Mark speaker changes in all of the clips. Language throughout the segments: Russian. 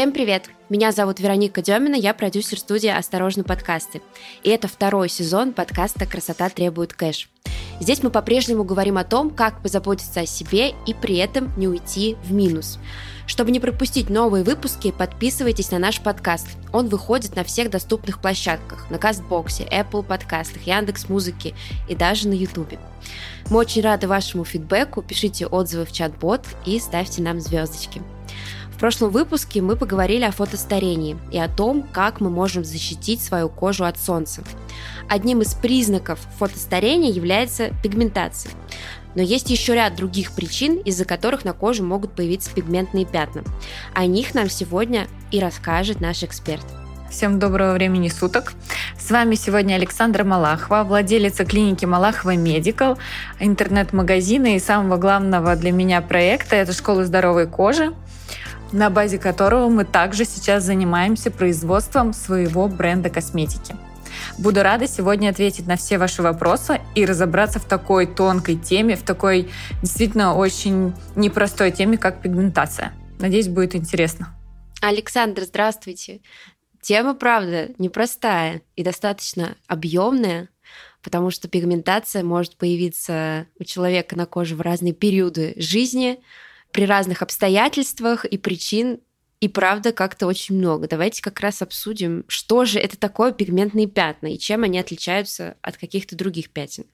Speaker 1: Всем привет! Меня зовут Вероника Демина, я продюсер студии «Осторожно, подкасты». И это второй сезон подкаста «Красота требует кэш». Здесь мы по-прежнему говорим о том, как позаботиться о себе и при этом не уйти в минус. Чтобы не пропустить новые выпуски, подписывайтесь на наш подкаст. Он выходит на всех доступных площадках, на Кастбоксе, Apple подкастах, Яндекс Музыки и даже на Ютубе. Мы очень рады вашему фидбэку, пишите отзывы в чат-бот и ставьте нам звездочки. Прошлом выпуске мы поговорили о фотостарении и о том, как мы можем защитить свою кожу от солнца. Одним из признаков фотостарения является пигментация. Но есть еще ряд других причин, из-за которых на коже могут появиться пигментные пятна. О них нам сегодня и расскажет наш эксперт.
Speaker 2: Всем доброго времени суток. С вами сегодня Александра Малахова, владелица клиники Малахова Медикал, интернет-магазина и самого главного для меня проекта – это школа здоровой кожи, на базе которого мы также сейчас занимаемся производством своего бренда косметики. Буду рада сегодня ответить на все ваши вопросы и разобраться в такой тонкой теме, в такой действительно очень непростой теме, как пигментация. Надеюсь, будет интересно.
Speaker 1: Александр, здравствуйте. Тема, правда, непростая и достаточно объемная, потому что пигментация может появиться у человека на коже в разные периоды жизни, при разных обстоятельствах и причин и правда как-то очень много. Давайте как раз обсудим, что же это такое пигментные пятна и чем они отличаются от каких-то других пятен.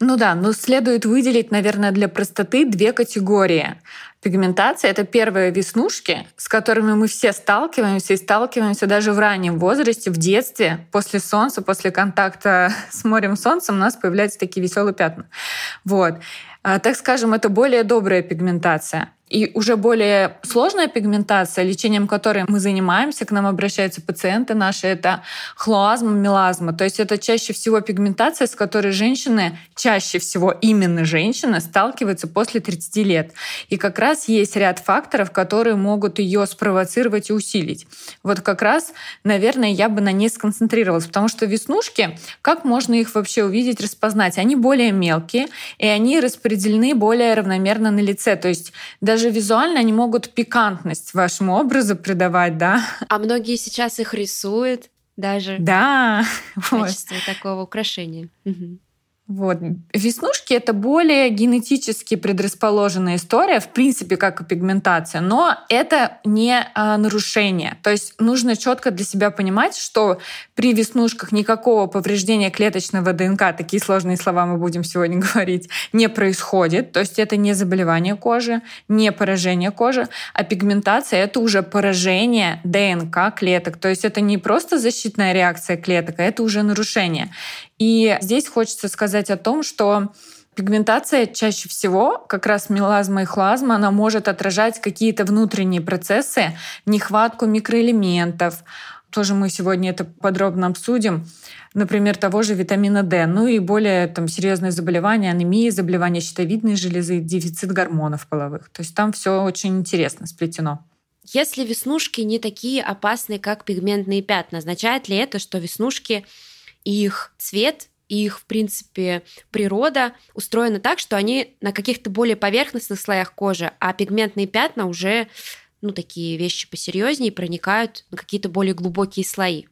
Speaker 2: Ну да, но следует выделить, наверное, для простоты две категории. Пигментация — это первые веснушки, с которыми мы все сталкиваемся и сталкиваемся даже в раннем возрасте, в детстве, после солнца, после контакта с морем солнца у нас появляются такие веселые пятна. Вот. А, так скажем, это более добрая пигментация. И уже более сложная пигментация, лечением которой мы занимаемся, к нам обращаются пациенты наши, это хлоазма, мелазма. То есть это чаще всего пигментация, с которой женщины, чаще всего именно женщины, сталкиваются после 30 лет. И как раз есть ряд факторов, которые могут ее спровоцировать и усилить. Вот как раз, наверное, я бы на ней сконцентрировалась, потому что веснушки, как можно их вообще увидеть, распознать? Они более мелкие, и они распределены более равномерно на лице. То есть даже даже визуально они могут пикантность вашему образу придавать, да.
Speaker 1: А многие сейчас их рисуют даже.
Speaker 2: Да.
Speaker 1: В качестве вот. такого украшения. Угу.
Speaker 2: Вот. Веснушки — это более генетически предрасположенная история, в принципе, как и пигментация, но это не а, нарушение. То есть нужно четко для себя понимать, что при веснушках никакого повреждения клеточного ДНК, такие сложные слова мы будем сегодня говорить, не происходит. То есть это не заболевание кожи, не поражение кожи, а пигментация — это уже поражение ДНК клеток. То есть это не просто защитная реакция клеток, а это уже нарушение. И здесь хочется сказать о том, что Пигментация чаще всего, как раз мелазма и хлазма, она может отражать какие-то внутренние процессы, нехватку микроэлементов. Тоже мы сегодня это подробно обсудим. Например, того же витамина D. Ну и более там, серьезные заболевания, анемия, заболевания щитовидной железы, дефицит гормонов половых. То есть там все очень интересно сплетено.
Speaker 1: Если веснушки не такие опасные, как пигментные пятна, означает ли это, что веснушки их цвет их, в принципе, природа устроена так, что они на каких-то более поверхностных слоях кожи, а пигментные пятна уже, ну, такие вещи посерьезнее проникают на какие-то более глубокие слои.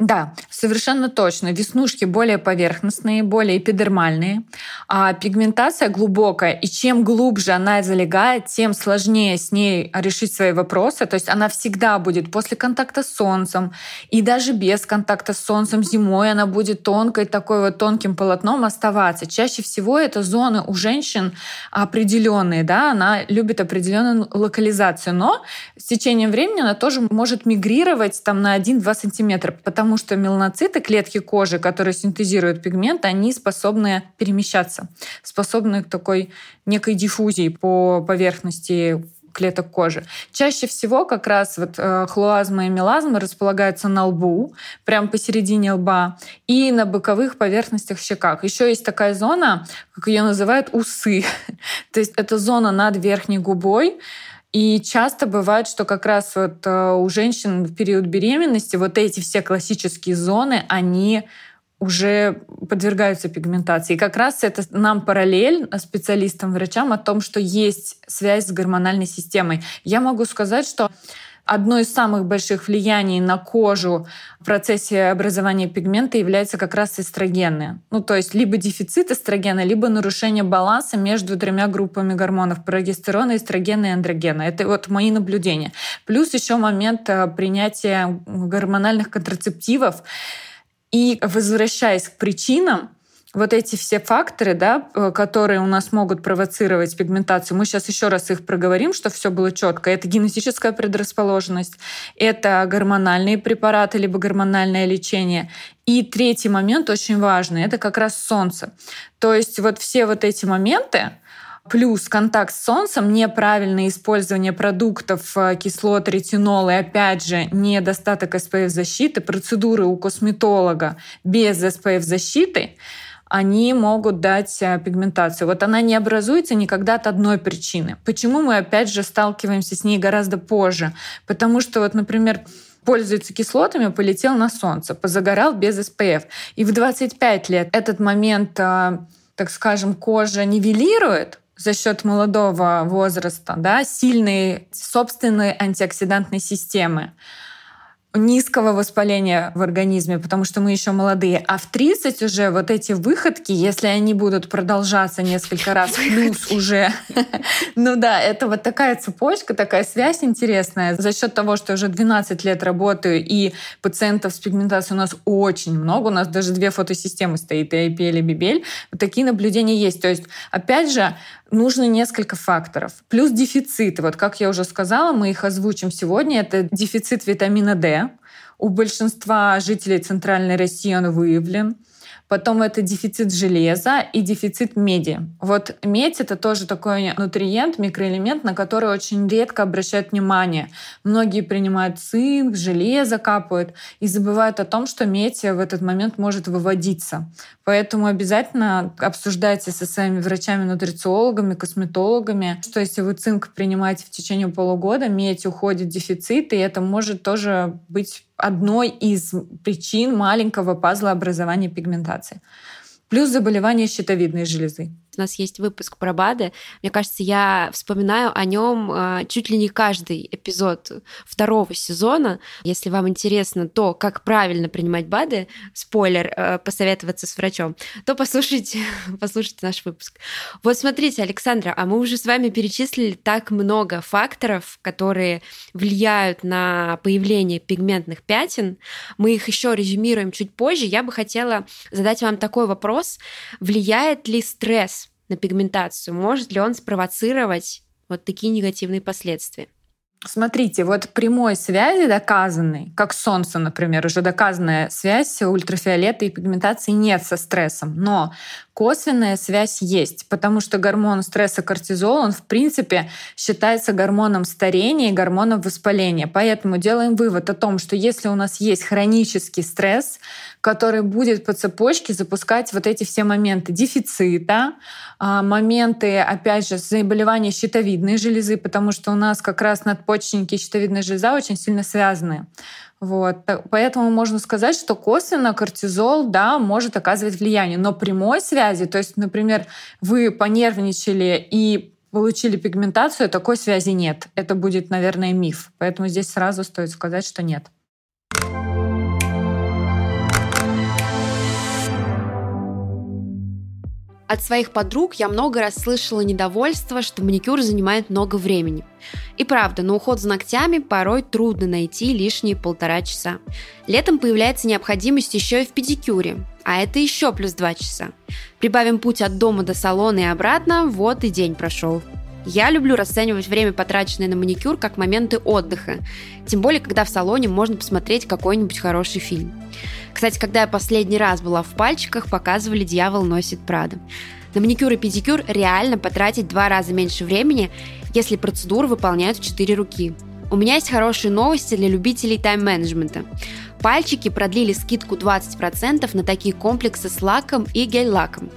Speaker 2: Да, совершенно точно. Веснушки более поверхностные, более эпидермальные, а пигментация глубокая. И чем глубже она залегает, тем сложнее с ней решить свои вопросы. То есть она всегда будет после контакта с солнцем и даже без контакта с солнцем зимой она будет тонкой, такой вот тонким полотном оставаться. Чаще всего это зоны у женщин определенные, да, она любит определенную локализацию, но с течением времени она тоже может мигрировать там на 1-2 сантиметра, потому потому что меланоциты, клетки кожи, которые синтезируют пигмент, они способны перемещаться, способны к такой некой диффузии по поверхности клеток кожи. Чаще всего как раз вот э, хлоазма и мелазма располагаются на лбу, прямо посередине лба, и на боковых поверхностях щеках. Еще есть такая зона, как ее называют усы. То есть это зона над верхней губой, и часто бывает, что как раз вот э, у женщин в период беременности вот эти все классические зоны, они уже подвергаются пигментации. И как раз это нам параллель специалистам, врачам о том, что есть связь с гормональной системой. Я могу сказать, что Одно из самых больших влияний на кожу в процессе образования пигмента является как раз эстрогены. Ну, то есть либо дефицит эстрогена, либо нарушение баланса между тремя группами гормонов — прогестерона, эстрогена и андрогена. Это вот мои наблюдения. Плюс еще момент э, принятия гормональных контрацептивов. И возвращаясь к причинам, вот эти все факторы, да, э, которые у нас могут провоцировать пигментацию, мы сейчас еще раз их проговорим, что все было четко. Это генетическая предрасположенность, это гормональные препараты, либо гормональное лечение. И третий момент очень важный, это как раз солнце. То есть вот все вот эти моменты, плюс контакт с солнцем, неправильное использование продуктов э, кислот, ретинол и, опять же, недостаток SPF-защиты, процедуры у косметолога без SPF-защиты — они могут дать э, пигментацию. Вот она не образуется никогда от одной причины. Почему мы опять же сталкиваемся с ней гораздо позже? Потому что вот, например, пользуется кислотами, полетел на солнце, позагорал без SPF. И в 25 лет этот момент, э, так скажем, кожа нивелирует, за счет молодого возраста, да, сильной собственной антиоксидантной системы низкого воспаления в организме, потому что мы еще молодые. А в 30 уже вот эти выходки, если они будут продолжаться несколько раз, плюс уже, ну да, это вот такая цепочка, такая связь интересная. За счет того, что я уже 12 лет работаю, и пациентов с пигментацией у нас очень много, у нас даже две фотосистемы стоит, и IPL, и BBL, вот такие наблюдения есть. То есть, опять же, нужно несколько факторов. Плюс дефициты. Вот как я уже сказала, мы их озвучим сегодня. Это дефицит витамина D. У большинства жителей Центральной России он выявлен. Потом это дефицит железа и дефицит меди. Вот медь — это тоже такой нутриент, микроэлемент, на который очень редко обращают внимание. Многие принимают цинк, железо капают и забывают о том, что медь в этот момент может выводиться. Поэтому обязательно обсуждайте со своими врачами-нутрициологами, косметологами, что если вы цинк принимаете в течение полугода, медь уходит в дефицит, и это может тоже быть одной из причин маленького пазла образования пигментации. Плюс заболевания щитовидной железы.
Speaker 1: У нас есть выпуск про БАДы. Мне кажется, я вспоминаю о нем а, чуть ли не каждый эпизод второго сезона. Если вам интересно то, как правильно принимать БАДы, спойлер, а, посоветоваться с врачом, то послушайте, послушайте наш выпуск. Вот смотрите, Александра, а мы уже с вами перечислили так много факторов, которые влияют на появление пигментных пятен. Мы их еще резюмируем чуть позже. Я бы хотела задать вам такой вопрос. Влияет ли стресс на пигментацию, может ли он спровоцировать вот такие негативные последствия?
Speaker 2: Смотрите, вот прямой связи доказанной, как солнце, например, уже доказанная связь ультрафиолета и пигментации нет со стрессом. Но косвенная связь есть, потому что гормон стресса кортизол, он в принципе считается гормоном старения и гормоном воспаления. Поэтому делаем вывод о том, что если у нас есть хронический стресс, который будет по цепочке запускать вот эти все моменты дефицита, а, моменты, опять же, заболевания щитовидной железы, потому что у нас как раз надпочечники и щитовидная железа очень сильно связаны. Вот. Поэтому можно сказать, что косвенно кортизол, да, может оказывать влияние, но прямой связи, то есть, например, вы понервничали и получили пигментацию, такой связи нет. Это будет, наверное, миф. Поэтому здесь сразу стоит сказать, что нет.
Speaker 1: От своих подруг я много раз слышала недовольство, что маникюр занимает много времени. И правда, на уход за ногтями порой трудно найти лишние полтора часа. Летом появляется необходимость еще и в педикюре, а это еще плюс два часа. Прибавим путь от дома до салона и обратно, вот и день прошел. Я люблю расценивать время, потраченное на маникюр, как моменты отдыха. Тем более, когда в салоне можно посмотреть какой-нибудь хороший фильм. Кстати, когда я последний раз была в пальчиках, показывали «Дьявол носит Прада». На маникюр и педикюр реально потратить два раза меньше времени, если процедуру выполняют в четыре руки. У меня есть хорошие новости для любителей тайм-менеджмента. Пальчики продлили скидку 20% на такие комплексы с лаком и гель-лаком.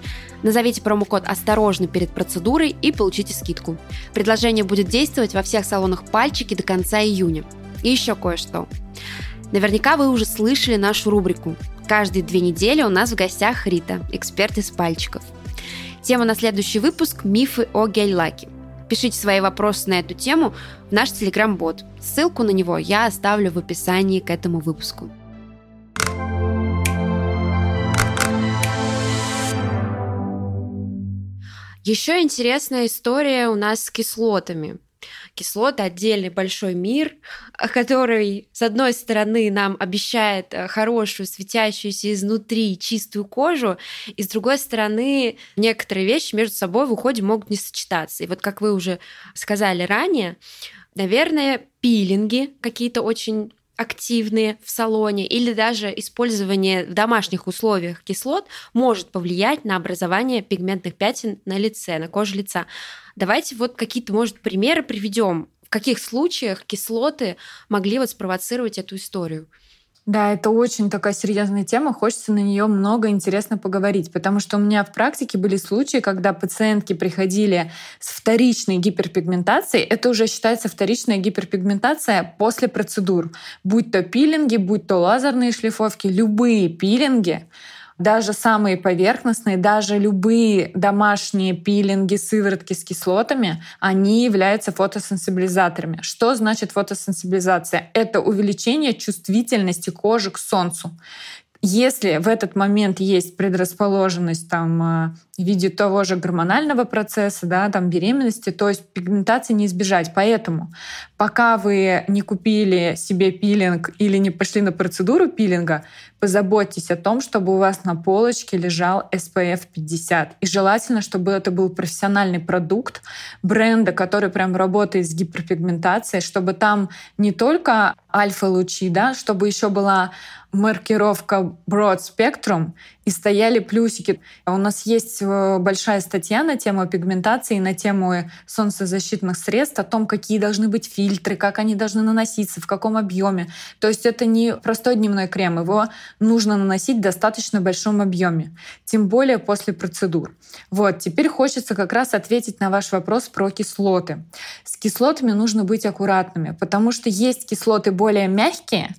Speaker 1: Назовите промокод «Осторожно» перед процедурой и получите скидку. Предложение будет действовать во всех салонах пальчики до конца июня. И еще кое-что. Наверняка вы уже слышали нашу рубрику Каждые две недели у нас в гостях Рита, эксперт из пальчиков. Тема на следующий выпуск – мифы о гель-лаке. Пишите свои вопросы на эту тему в наш телеграм-бот. Ссылку на него я оставлю в описании к этому выпуску. Еще интересная история у нас с кислотами. Кислоты отдельный большой мир, который, с одной стороны, нам обещает э, хорошую, светящуюся изнутри чистую кожу, и с другой стороны, некоторые вещи между собой в уходе могут не сочетаться. И вот как вы уже сказали ранее, наверное, пилинги какие-то очень активные в салоне или даже использование в домашних условиях кислот может повлиять на образование пигментных пятен на лице, на коже лица. Давайте вот какие-то, может, примеры приведем. В каких случаях кислоты могли вот спровоцировать эту историю?
Speaker 2: Да, это очень такая серьезная тема, хочется на нее много интересно поговорить, потому что у меня в практике были случаи, когда пациентки приходили с вторичной гиперпигментацией, это уже считается вторичная гиперпигментация после процедур, будь то пилинги, будь то лазерные шлифовки, любые пилинги, даже самые поверхностные, даже любые домашние пилинги, сыворотки с кислотами, они являются фотосенсибилизаторами. Что значит фотосенсибилизация? Это увеличение чувствительности кожи к солнцу. Если в этот момент есть предрасположенность там, э, в виде того же гормонального процесса, да, там, беременности, то есть пигментации не избежать. Поэтому пока вы не купили себе пилинг или не пошли на процедуру пилинга, позаботьтесь о том, чтобы у вас на полочке лежал SPF 50. И желательно, чтобы это был профессиональный продукт бренда, который прям работает с гиперпигментацией, чтобы там не только альфа-лучи, да, чтобы еще была маркировка Broad Spectrum и стояли плюсики. У нас есть э, большая статья на тему пигментации, на тему солнцезащитных средств, о том, какие должны быть фильтры, как они должны наноситься, в каком объеме. То есть это не простой дневной крем, его нужно наносить в достаточно большом объеме, тем более после процедур. Вот, теперь хочется как раз ответить на ваш вопрос про кислоты. С кислотами нужно быть аккуратными, потому что есть кислоты более мягкие,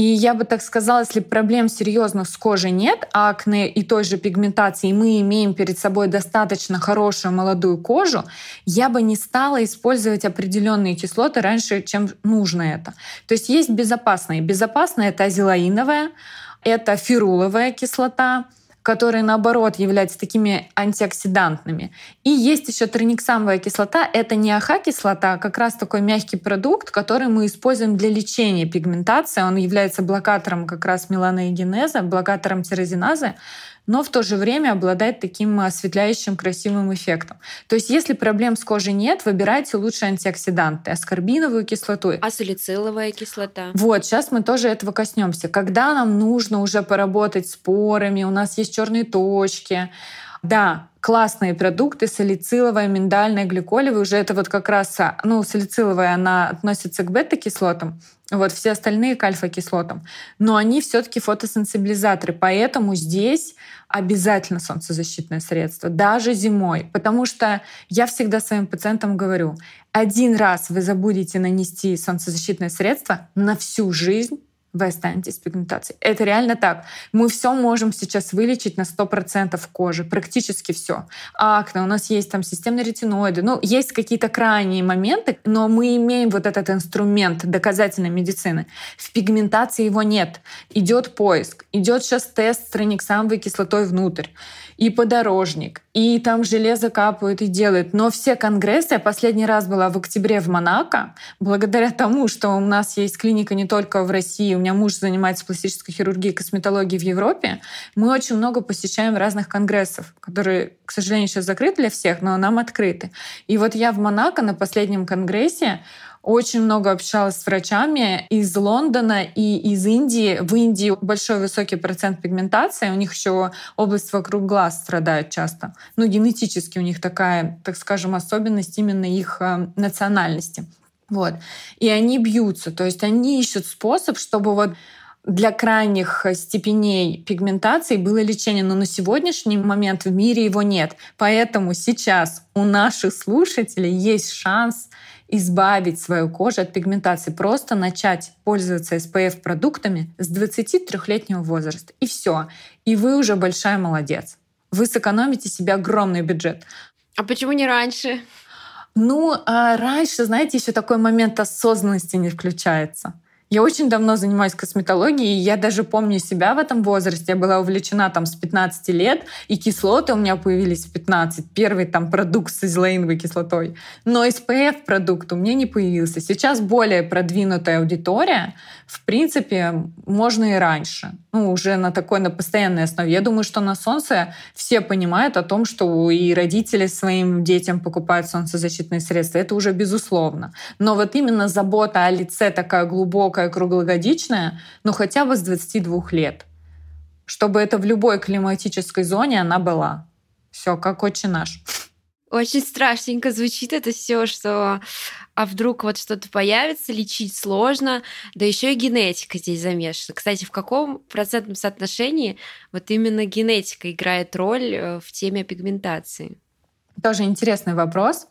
Speaker 2: и я бы так сказала, если проблем серьезных с кожей нет, а акне и той же пигментации, и мы имеем перед собой достаточно хорошую молодую кожу, я бы не стала использовать определенные кислоты раньше, чем нужно это. То есть есть безопасные. Безопасная — это азелаиновая, это фируловая кислота, которые, наоборот, являются такими антиоксидантными. И есть еще трониксамовая кислота. Это не АХ-кислота, а как раз такой мягкий продукт, который мы используем для лечения пигментации. Он является блокатором как раз меланоэгенеза, блокатором тирозиназы но в то же время обладает таким осветляющим красивым эффектом. То есть если проблем с кожей нет, выбирайте лучше антиоксиданты, аскорбиновую кислоту.
Speaker 1: А салициловая кислота?
Speaker 2: Вот, сейчас мы тоже этого коснемся. Когда нам нужно уже поработать с порами, у нас есть черные точки, да, классные продукты, салициловая, миндальная, гликолевая, уже это вот как раз, ну, салициловая, она относится к бета-кислотам, вот все остальные к альфа-кислотам. Но они все таки фотосенсибилизаторы, поэтому здесь обязательно солнцезащитное средство, даже зимой. Потому что я всегда своим пациентам говорю, один раз вы забудете нанести солнцезащитное средство на всю жизнь, вы останетесь с пигментацией. Это реально так. Мы все можем сейчас вылечить на 100% кожи, практически все. Акне, у нас есть там системные ретиноиды, ну, есть какие-то крайние моменты, но мы имеем вот этот инструмент доказательной медицины. В пигментации его нет. Идет поиск, идет сейчас тест с трониксамовой кислотой внутрь и подорожник, и там железо капают и делают. Но все конгрессы, я последний раз была в октябре в Монако, благодаря тому, что у нас есть клиника не только в России, у меня муж занимается пластической хирургией и косметологией в Европе, мы очень много посещаем разных конгрессов, которые, к сожалению, сейчас закрыты для всех, но нам открыты. И вот я в Монако на последнем конгрессе очень много общалась с врачами из Лондона и из Индии. В Индии большой высокий процент пигментации. У них еще область вокруг глаз страдает часто. Ну, генетически у них такая, так скажем, особенность именно их э, национальности. Вот. И они бьются. То есть они ищут способ, чтобы вот для крайних степеней пигментации было лечение, но на сегодняшний момент в мире его нет. Поэтому сейчас у наших слушателей есть шанс избавить свою кожу от пигментации, просто начать пользоваться SPF-продуктами с 23-летнего возраста. И все. И вы уже большая молодец. Вы сэкономите себе огромный бюджет.
Speaker 1: А почему не раньше?
Speaker 2: Ну, а раньше, знаете, еще такой момент осознанности не включается. Я очень давно занимаюсь косметологией, и я даже помню себя в этом возрасте. Я была увлечена там с 15 лет, и кислоты у меня появились в 15. Первый там продукт с излаиновой кислотой. Но SPF-продукт у меня не появился. Сейчас более продвинутая аудитория. В принципе, можно и раньше. Ну, уже на такой, на постоянной основе. Я думаю, что на солнце все понимают о том, что и родители своим детям покупают солнцезащитные средства. Это уже безусловно. Но вот именно забота о лице такая глубокая, такая круглогодичная, но хотя бы с 22 лет. Чтобы это в любой климатической зоне она была. Все, как отче наш.
Speaker 1: Очень страшненько звучит это все, что а вдруг вот что-то появится, лечить сложно, да еще и генетика здесь замешана. Кстати, в каком процентном соотношении вот именно генетика играет роль э, в теме пигментации?
Speaker 2: Тоже интересный вопрос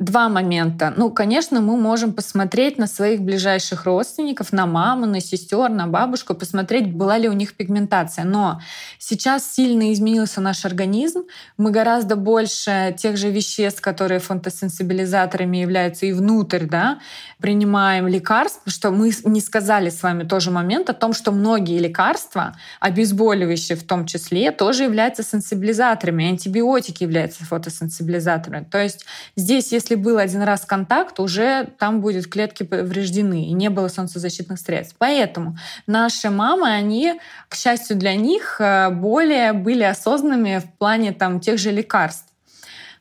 Speaker 2: два момента. Ну, конечно, мы можем посмотреть на своих ближайших родственников, на маму, на сестер, на бабушку, посмотреть, была ли у них пигментация. Но сейчас сильно изменился наш организм. Мы гораздо больше тех же веществ, которые фотосенсибилизаторами являются и внутрь, да, принимаем лекарств, что мы не сказали с вами тоже момент о том, что многие лекарства, обезболивающие в том числе, тоже являются сенсибилизаторами, антибиотики являются фотосенсибилизаторами. То есть здесь, если если был один раз контакт, уже там будут клетки повреждены, и не было солнцезащитных средств. Поэтому наши мамы, они, к счастью для них, э, более были осознанными в плане там, тех же лекарств.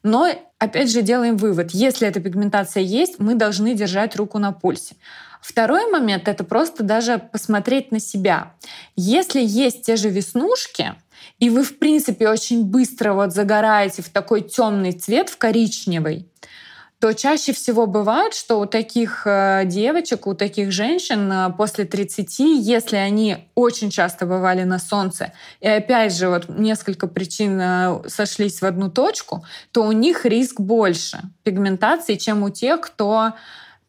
Speaker 2: Но, опять же, делаем вывод. Если эта пигментация есть, мы должны держать руку на пульсе. Второй момент — это просто даже посмотреть на себя. Если есть те же веснушки, и вы, в принципе, очень быстро вот загораете в такой темный цвет, в коричневый, то чаще всего бывает, что у таких э, девочек, у таких женщин э, после 30, если они очень часто бывали на солнце, и опять же вот несколько причин э, сошлись в одну точку, то у них риск больше пигментации, чем у тех, кто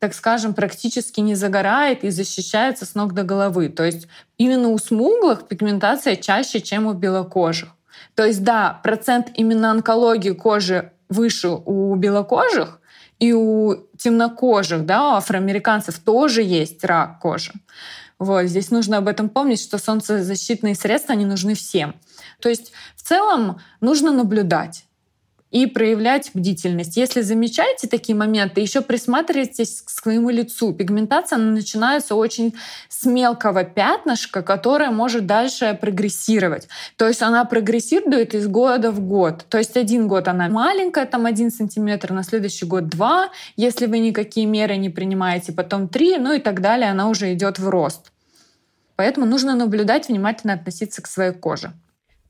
Speaker 2: так скажем, практически не загорает и защищается с ног до головы. То есть именно у смуглых пигментация чаще, чем у белокожих. То есть да, процент именно онкологии кожи выше у белокожих, и у темнокожих, да, у афроамериканцев тоже есть рак кожи. Вот, здесь нужно об этом помнить, что солнцезащитные средства, они нужны всем. То есть в целом нужно наблюдать и проявлять бдительность. Если замечаете такие моменты, еще присматривайтесь к своему лицу. Пигментация начинается очень с мелкого пятнышка, которое может дальше прогрессировать. То есть она прогрессирует из года в год. То есть один год она маленькая, там один сантиметр, на следующий год два, если вы никакие меры не принимаете, потом три, ну и так далее, она уже идет в рост. Поэтому нужно наблюдать, внимательно относиться к своей коже.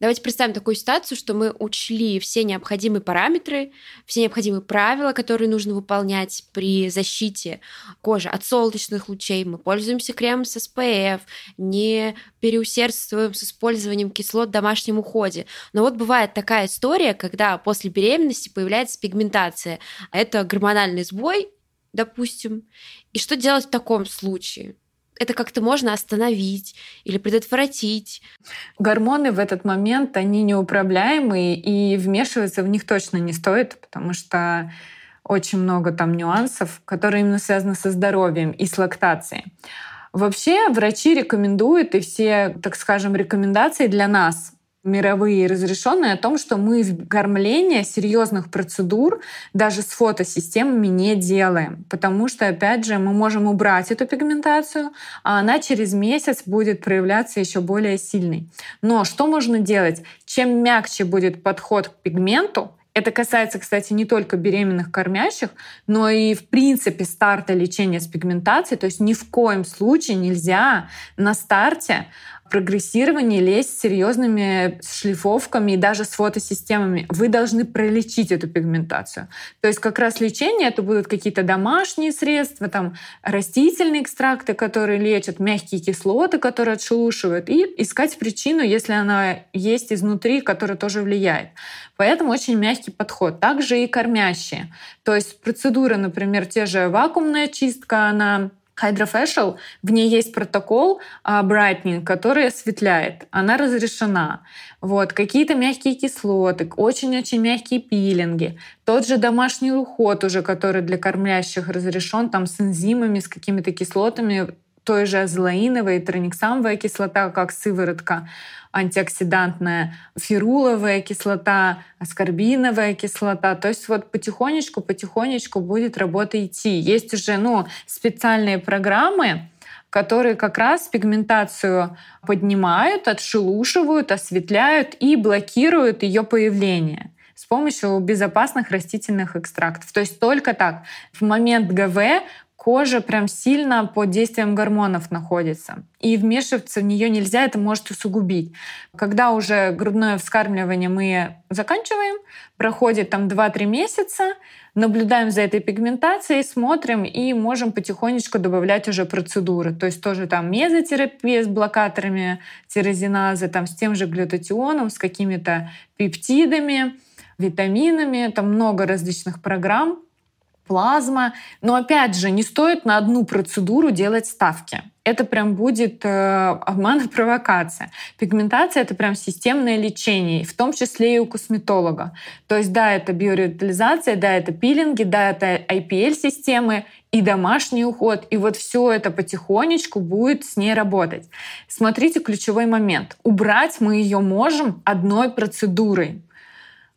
Speaker 1: Давайте представим такую ситуацию, что мы учли все необходимые параметры, все необходимые правила, которые нужно выполнять при защите кожи от солнечных лучей. Мы пользуемся кремом с SPF, не переусердствуем с использованием кислот в домашнем уходе. Но вот бывает такая история, когда после беременности появляется пигментация. Это гормональный сбой, допустим. И что делать в таком случае? Это как-то можно остановить или предотвратить.
Speaker 2: Гормоны в этот момент, они неуправляемые, и вмешиваться в них точно не стоит, потому что очень много там нюансов, которые именно связаны со здоровьем и с лактацией. Вообще врачи рекомендуют, и все, так скажем, рекомендации для нас мировые разрешенные о том, что мы в кормление серьезных процедур даже с фотосистемами не делаем, потому что, опять же, мы можем убрать эту пигментацию, а она через месяц будет проявляться еще более сильной. Но что можно делать? Чем мягче будет подход к пигменту, это касается, кстати, не только беременных кормящих, но и, в принципе, старта лечения с пигментацией. То есть ни в коем случае нельзя на старте прогрессирование лезть с серьезными шлифовками и даже с фотосистемами. Вы должны пролечить эту пигментацию. То есть как раз лечение это будут какие-то домашние средства, там растительные экстракты, которые лечат, мягкие кислоты, которые отшелушивают, и искать причину, если она есть изнутри, которая тоже влияет. Поэтому очень мягкий подход. Также и кормящие. То есть процедуры, например, те же вакуумная чистка, она Hydrofacial, в ней есть протокол uh, Brightening, который осветляет. Она разрешена. Вот. Какие-то мягкие кислоты, очень-очень мягкие пилинги. Тот же домашний уход уже, который для кормлящих разрешен, там с энзимами, с какими-то кислотами, той же азелаиновая и трониксамовая кислота, как сыворотка антиоксидантная, фируловая кислота, аскорбиновая кислота. То есть вот потихонечку-потихонечку будет работа идти. Есть уже ну, специальные программы, которые как раз пигментацию поднимают, отшелушивают, осветляют и блокируют ее появление с помощью безопасных растительных экстрактов. То есть только так. В момент ГВ кожа прям сильно под действием гормонов находится. И вмешиваться в нее нельзя, это может усугубить. Когда уже грудное вскармливание мы заканчиваем, проходит там 2-3 месяца, наблюдаем за этой пигментацией, смотрим и можем потихонечку добавлять уже процедуры. То есть тоже там мезотерапия с блокаторами тирозиназы, там с тем же глютатионом, с какими-то пептидами, витаминами, там много различных программ, плазма. Но опять же, не стоит на одну процедуру делать ставки. Это прям будет э, обман и провокация. Пигментация — это прям системное лечение, в том числе и у косметолога. То есть да, это биоревитализация, да, это пилинги, да, это IPL-системы и домашний уход. И вот все это потихонечку будет с ней работать. Смотрите ключевой момент. Убрать мы ее можем одной процедурой.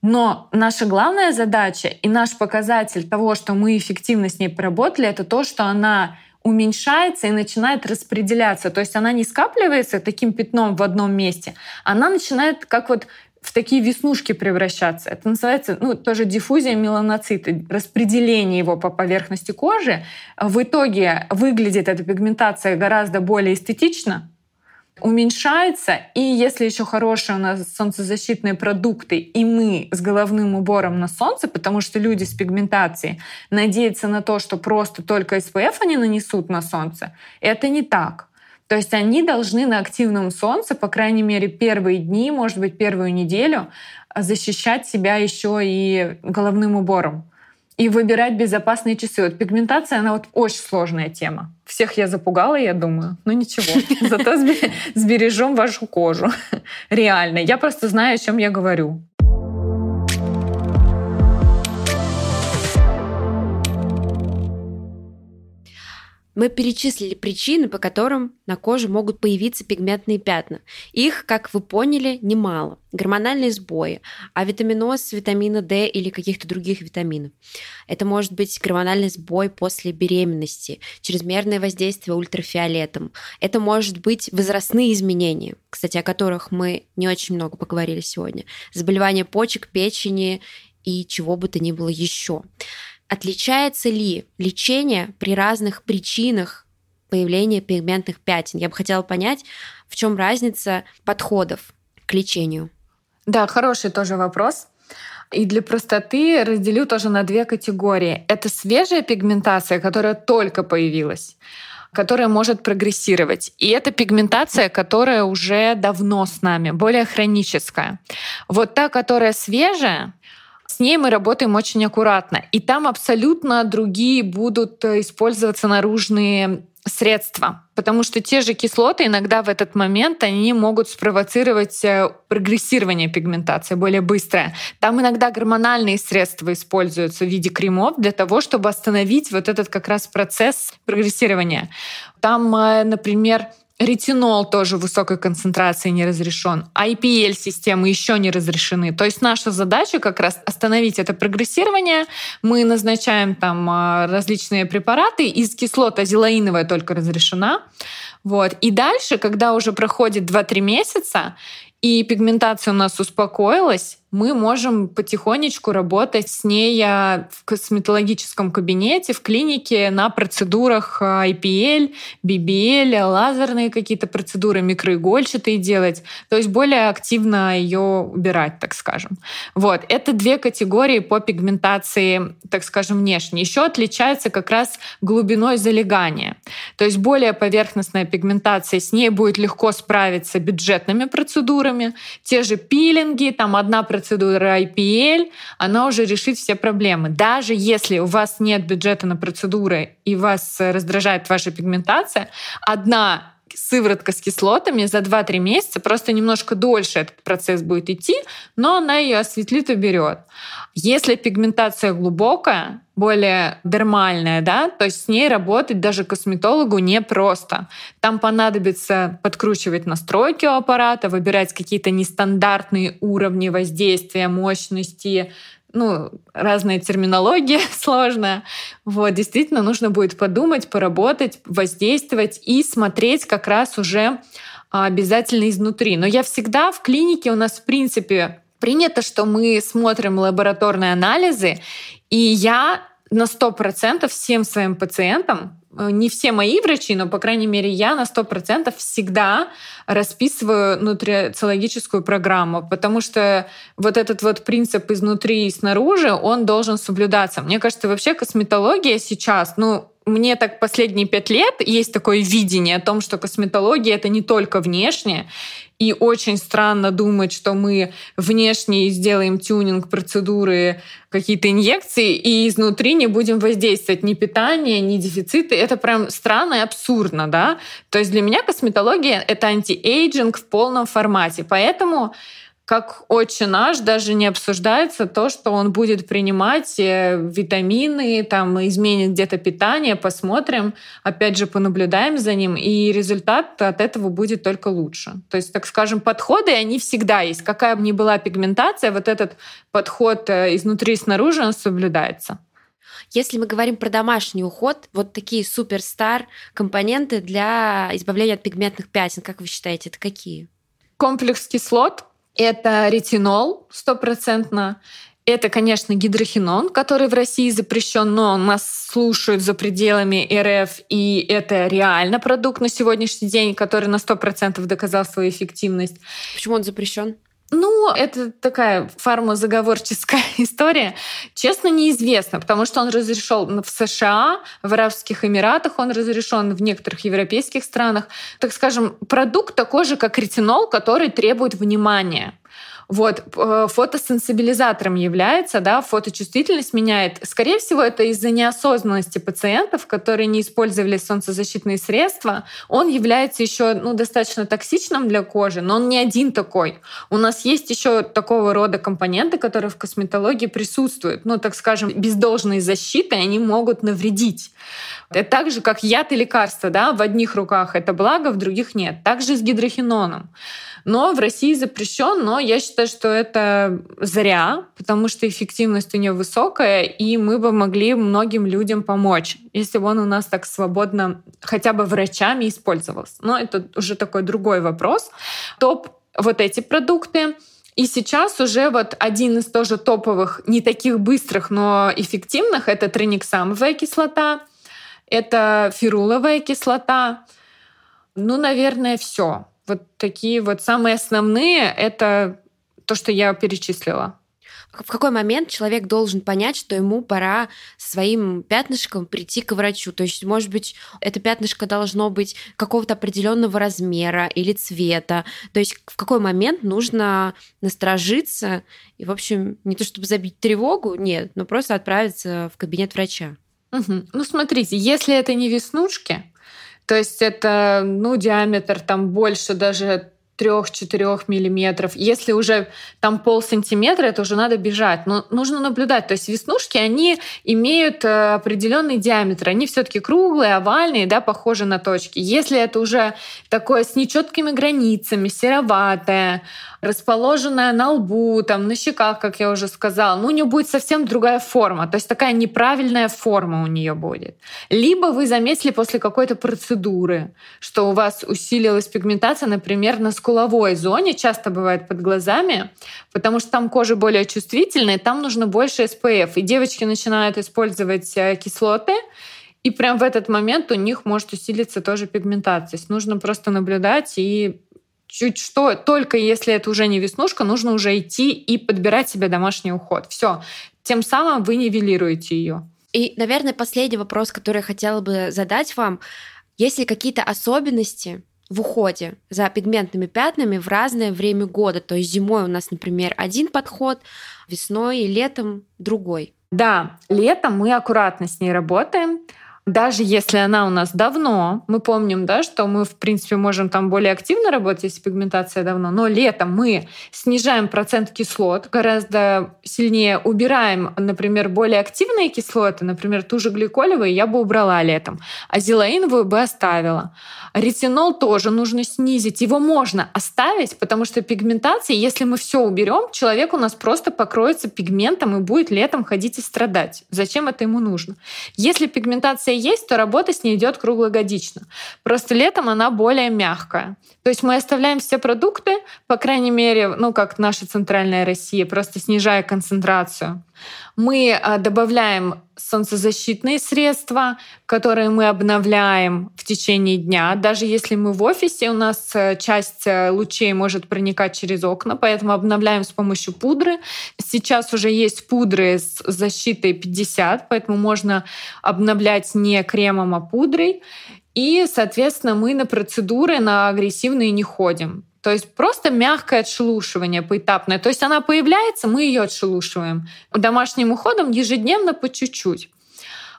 Speaker 2: Но наша главная задача и наш показатель того, что мы эффективно с ней поработали, это то, что она уменьшается и начинает распределяться. То есть она не скапливается таким пятном в одном месте, она начинает как вот в такие веснушки превращаться. Это называется ну, тоже диффузия меланоцита, распределение его по поверхности кожи. В итоге выглядит эта пигментация гораздо более эстетично, уменьшается. И если еще хорошие у нас солнцезащитные продукты, и мы с головным убором на солнце, потому что люди с пигментацией надеются на то, что просто только SPF они нанесут на солнце, это не так. То есть они должны на активном солнце, по крайней мере, первые дни, может быть, первую неделю защищать себя еще и головным убором и выбирать безопасные часы. Вот пигментация, она вот очень сложная тема. Всех я запугала, я думаю. Ну ничего, зато сбережем вашу кожу. Реально. Я просто знаю, о чем я говорю.
Speaker 1: Мы перечислили причины, по которым на коже могут появиться пигментные пятна. Их, как вы поняли, немало. Гормональные сбои, авитаминоз витамина D или каких-то других витаминов. Это может быть гормональный сбой после беременности, чрезмерное воздействие ультрафиолетом. Это может быть возрастные изменения, кстати, о которых мы не очень много поговорили сегодня. Заболевания почек, печени и чего бы то ни было еще. Отличается ли лечение при разных причинах появления пигментных пятен? Я бы хотела понять, в чем разница подходов к лечению.
Speaker 2: Да, хороший тоже вопрос. И для простоты разделю тоже на две категории. Это свежая пигментация, которая только появилась которая может прогрессировать. И это пигментация, которая уже давно с нами, более хроническая. Вот та, которая свежая, с ней мы работаем очень аккуратно. И там абсолютно другие будут э, использоваться наружные средства, потому что те же кислоты иногда в этот момент они могут спровоцировать э, прогрессирование пигментации более быстрое. Там иногда гормональные средства используются в виде кремов для того, чтобы остановить вот этот как раз процесс прогрессирования. Там, э, например, Ретинол тоже в высокой концентрации не разрешен. IPL-системы еще не разрешены. То есть наша задача как раз остановить это прогрессирование. Мы назначаем там а, различные препараты. Из кислот азелаиновая только разрешена. Вот. И дальше, когда уже проходит 2-3 месяца, и пигментация у нас успокоилась, мы можем потихонечку работать с ней в косметологическом кабинете, в клинике на процедурах а, IPL, BBL, лазерные какие-то процедуры, микроигольчатые делать, то есть более активно ее убирать, так скажем. Вот. Это две категории по пигментации, так скажем, внешней. Еще отличается как раз глубиной залегания. То есть более поверхностная пигментация, с ней будет легко справиться бюджетными процедурами. Те же пилинги, там одна процедура процедура IPL, она уже решит все проблемы. Даже если у вас нет бюджета на процедуры и вас раздражает ваша пигментация, одна сыворотка с кислотами за 2-3 месяца, просто немножко дольше этот процесс будет идти, но она ее осветлит и берет. Если пигментация глубокая, более дермальная, да, то есть с ней работать даже косметологу непросто. Там понадобится подкручивать настройки у аппарата, выбирать какие-то нестандартные уровни воздействия, мощности, ну, разная терминология сложная. Вот, действительно, нужно будет подумать, поработать, воздействовать и смотреть как раз уже обязательно изнутри. Но я всегда в клинике у нас, в принципе, принято, что мы смотрим лабораторные анализы, и я на 100% всем своим пациентам Э, не все мои врачи, но, по крайней мере, я на 100% всегда расписываю нутрициологическую программу, потому что вот этот вот принцип изнутри и снаружи, он должен соблюдаться. Мне кажется, вообще косметология сейчас, ну, мне так последние пять лет есть такое видение о том, что косметология это не только внешне, и очень странно думать, что мы внешне сделаем тюнинг процедуры, какие-то инъекции, и изнутри не будем воздействовать ни питание, ни дефициты. Это прям странно и абсурдно, да? То есть для меня косметология — это anti-aging в полном формате. Поэтому как отче наш даже не обсуждается то, что он будет принимать э, витамины, там изменит где-то питание, посмотрим, опять же понаблюдаем за ним, и результат от этого будет только лучше. То есть, так скажем, подходы, они всегда есть. Какая бы ни была пигментация, вот этот подход э, изнутри и снаружи, он соблюдается.
Speaker 1: Если мы говорим про домашний уход, вот такие суперстар компоненты для избавления от пигментных пятен, как вы считаете, это какие?
Speaker 2: Комплекс кислот, это ретинол стопроцентно. Это, конечно, гидрохинон, который в России запрещен, но нас слушают за пределами РФ, и это реально продукт на сегодняшний день, который на 100% доказал свою эффективность.
Speaker 1: Почему он запрещен?
Speaker 2: Ну, это такая фармазаговорческая история. Честно, неизвестно, потому что он разрешен в США, в Арабских Эмиратах, он разрешен в некоторых европейских странах. Так скажем, продукт такой же, как ретинол, который требует внимания. Вот, э, фотосенсибилизатором является, да, фоточувствительность меняет. Скорее всего, это из-за неосознанности пациентов, которые не использовали солнцезащитные средства. Он является еще ну, достаточно токсичным для кожи, но он не один такой. У нас есть еще такого рода компоненты, которые в косметологии присутствуют. Ну, так скажем, без должной защиты они могут навредить. Это так же, как яд и лекарство. Да? В одних руках это благо, в других нет. Также с гидрохиноном но в России запрещен, но я считаю, что это зря, потому что эффективность у него высокая, и мы бы могли многим людям помочь, если бы он у нас так свободно хотя бы врачами использовался. Но это уже такой другой вопрос. Топ вот эти продукты. И сейчас уже вот один из тоже топовых, не таких быстрых, но эффективных, это трениксамовая кислота, это фируловая кислота. Ну, наверное, все. Вот такие вот самые основные — это то, что я перечислила.
Speaker 1: В какой момент человек должен понять, что ему пора своим пятнышком прийти к врачу? То есть, может быть, это пятнышко должно быть какого-то определенного размера или цвета. То есть, в какой момент нужно насторожиться и, в общем, не то чтобы забить тревогу, нет, но просто отправиться в кабинет врача.
Speaker 2: Угу. Ну, смотрите, если это не веснушки, то есть это, ну, диаметр там больше даже 3-4 миллиметров. Если уже там пол сантиметра, это уже надо бежать. Но нужно наблюдать. То есть веснушки, они имеют э, определенный диаметр. Они все-таки круглые, овальные, да, похожи на точки. Если это уже такое с нечеткими границами, сероватое, расположенная на лбу, там, на щеках, как я уже сказала, ну, у нее будет совсем другая форма. То есть такая неправильная форма у нее будет. Либо вы заметили после какой-то процедуры, что у вас усилилась пигментация, например, на скуловой зоне, часто бывает под глазами, потому что там кожа более чувствительная, там нужно больше SPF. И девочки начинают использовать э, кислоты, и прям в этот момент у них может усилиться тоже пигментация. То есть нужно просто наблюдать и чуть что, только если это уже не веснушка, нужно уже идти и подбирать себе домашний уход. Все. Тем самым вы нивелируете ее.
Speaker 1: И, наверное, последний вопрос, который я хотела бы задать вам. Есть ли какие-то особенности в уходе за пигментными пятнами в разное время года? То есть зимой у нас, например, один подход, весной и летом другой.
Speaker 2: Да, летом мы аккуратно с ней работаем даже если она у нас давно, мы помним, да, что мы, в принципе, можем там более активно работать, если пигментация давно, но летом мы снижаем процент кислот, гораздо сильнее убираем, например, более активные кислоты, например, ту же гликолевую я бы убрала летом, а зелаиновую бы оставила. Ретинол тоже нужно снизить. Его можно оставить, потому что пигментация, если мы все уберем, человек у нас просто покроется пигментом и будет летом ходить и страдать. Зачем это ему нужно? Если пигментация есть, то работа с ней идет круглогодично. Просто летом она более мягкая. То есть мы оставляем все продукты, по крайней мере, ну как наша центральная Россия, просто снижая концентрацию. Мы а, добавляем солнцезащитные средства, которые мы обновляем в течение дня. Даже если мы в офисе, у нас э, часть э, лучей может проникать через окна, поэтому обновляем с помощью пудры. Сейчас уже есть пудры с защитой 50, поэтому можно обновлять не кремом, а пудрой. И, соответственно, мы на процедуры на агрессивные не ходим. То есть просто мягкое отшелушивание поэтапное. То есть она появляется, мы ее отшелушиваем. Домашним уходом ежедневно по чуть-чуть.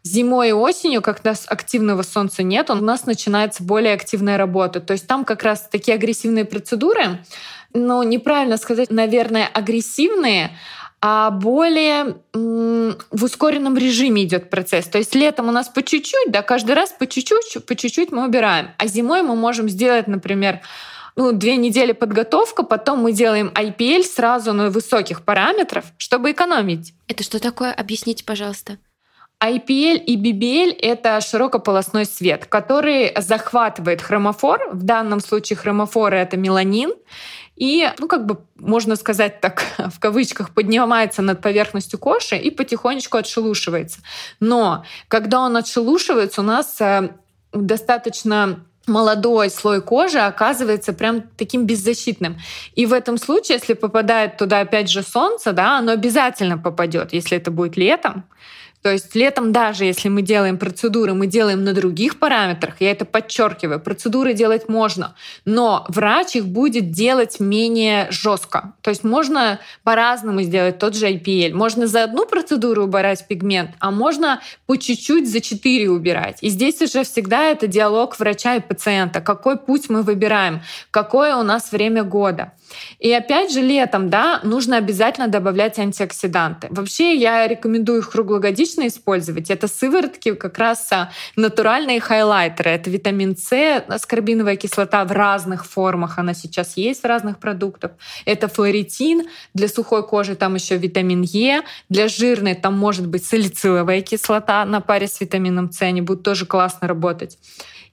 Speaker 2: Зимой и осенью, нас активного солнца нет, у нас начинается более активная работа. То есть там как раз такие агрессивные процедуры, ну, неправильно сказать, наверное, агрессивные, а более в ускоренном режиме идет процесс. То есть летом у нас по чуть-чуть, да, каждый раз по чуть-чуть, по чуть-чуть мы убираем. А зимой мы можем сделать, например, ну, две недели подготовка, потом мы делаем IPL сразу на высоких параметров, чтобы экономить.
Speaker 1: Это что такое? Объясните, пожалуйста.
Speaker 2: IPL и BBL — это широкополосной свет, который захватывает хромофор. В данном случае хромофор — это меланин. И, ну, как бы, можно сказать так, в кавычках, поднимается над поверхностью кожи и потихонечку отшелушивается. Но когда он отшелушивается, у нас э, достаточно молодой слой кожи оказывается прям таким беззащитным. И в этом случае, если попадает туда опять же солнце, да, оно обязательно попадет, если это будет летом, то есть летом даже если мы делаем процедуры, мы делаем на других параметрах, я это подчеркиваю, процедуры делать можно, но врач их будет делать менее жестко. То есть можно по-разному сделать тот же IPL. Можно за одну процедуру убирать пигмент, а можно по чуть-чуть за четыре убирать. И здесь уже всегда это диалог врача и пациента. Какой путь мы выбираем, какое у нас время года. И опять же летом, да, нужно обязательно добавлять антиоксиданты. Вообще я рекомендую их круглогодично использовать. Это сыворотки как раз а, натуральные хайлайтеры. Это витамин С, аскорбиновая кислота в разных формах. Она сейчас есть в разных продуктах. Это флоритин. Для сухой кожи там еще витамин Е. Для жирной там может быть салициловая кислота на паре с витамином С. Они будут тоже классно работать.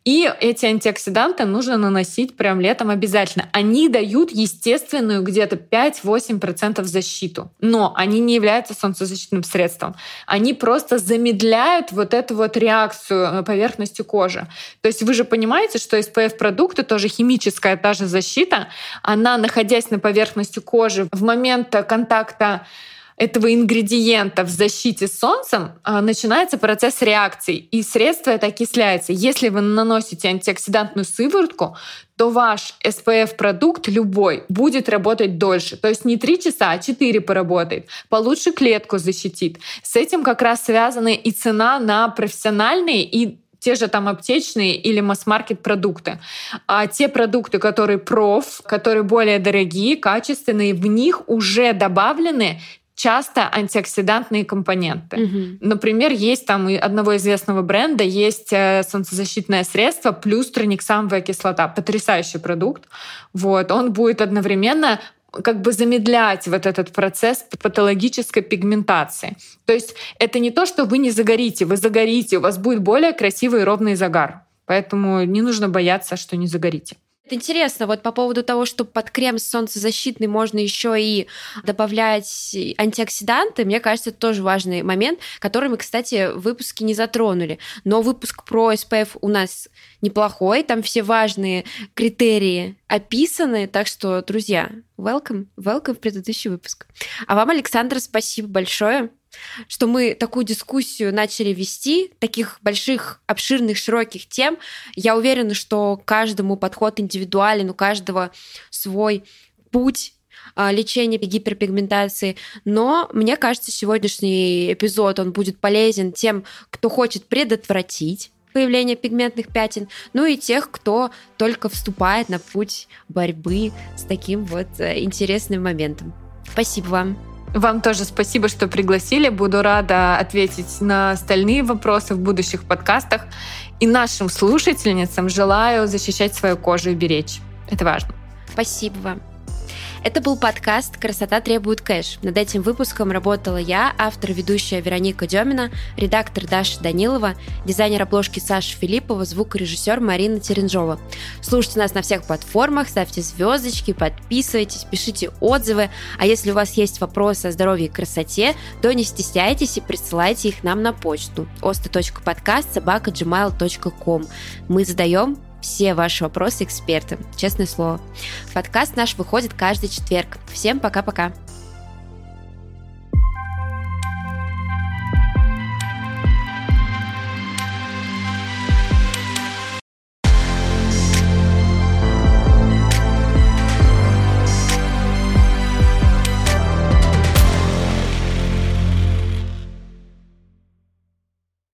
Speaker 2: И эти антиоксиданты нужно наносить прям летом обязательно. Они дают естественную где-то 5-8% защиту, но они не являются солнцезащитным средством. Они просто замедляют вот эту вот реакцию на поверхности кожи. То есть вы же понимаете, что SPF-продукты, тоже химическая та же защита, она, находясь на поверхности кожи, в момент контакта этого ингредиента в защите солнцем а, начинается процесс реакции, и средство это окисляется. Если вы наносите антиоксидантную сыворотку, то ваш SPF-продукт любой будет работать дольше. То есть не 3 часа, а 4 поработает. Получше клетку защитит. С этим как раз связана и цена на профессиональные и те же там аптечные или масс-маркет продукты. А те продукты, которые проф, которые более дорогие, качественные, в них уже добавлены часто антиоксидантные компоненты. Угу. Например, есть там у одного известного бренда есть э, солнцезащитное средство плюс трониксамовая кислота. Потрясающий продукт. Вот. Он будет одновременно как бы замедлять вот этот процесс патологической пигментации. То есть это не то, что вы не загорите, вы загорите, у вас будет более красивый и ровный загар. Поэтому не нужно бояться, что не загорите.
Speaker 1: Интересно, вот по поводу того, что под крем солнцезащитный можно еще и добавлять антиоксиданты, мне кажется, это тоже важный момент, который мы, кстати, в выпуске не затронули. Но выпуск про SPF у нас неплохой, там все важные критерии описаны, так что, друзья, welcome, welcome в предыдущий выпуск. А вам, Александр, спасибо большое что мы такую дискуссию начали вести, таких больших, обширных, широких тем. Я уверена, что каждому подход индивидуален, у каждого свой путь а, лечения гиперпигментации. Но мне кажется, сегодняшний эпизод он будет полезен тем, кто хочет предотвратить появление пигментных пятен, ну и тех, кто только вступает на путь борьбы с таким вот э, интересным моментом. Спасибо вам.
Speaker 2: Вам тоже спасибо, что пригласили. Буду рада ответить на остальные вопросы в будущих подкастах. И нашим слушательницам желаю защищать свою кожу и беречь. Это важно.
Speaker 1: Спасибо вам. Это был подкаст «Красота требует кэш». Над этим выпуском работала я, автор ведущая Вероника Демина, редактор Даша Данилова, дизайнер обложки Саша Филиппова, звукорежиссер Марина Теренжова. Слушайте нас на всех платформах, ставьте звездочки, подписывайтесь, пишите отзывы. А если у вас есть вопросы о здоровье и красоте, то не стесняйтесь и присылайте их нам на почту osta.podcast Мы задаем все ваши вопросы экспертам, честное слово. Подкаст наш выходит каждый четверг. Всем пока-пока.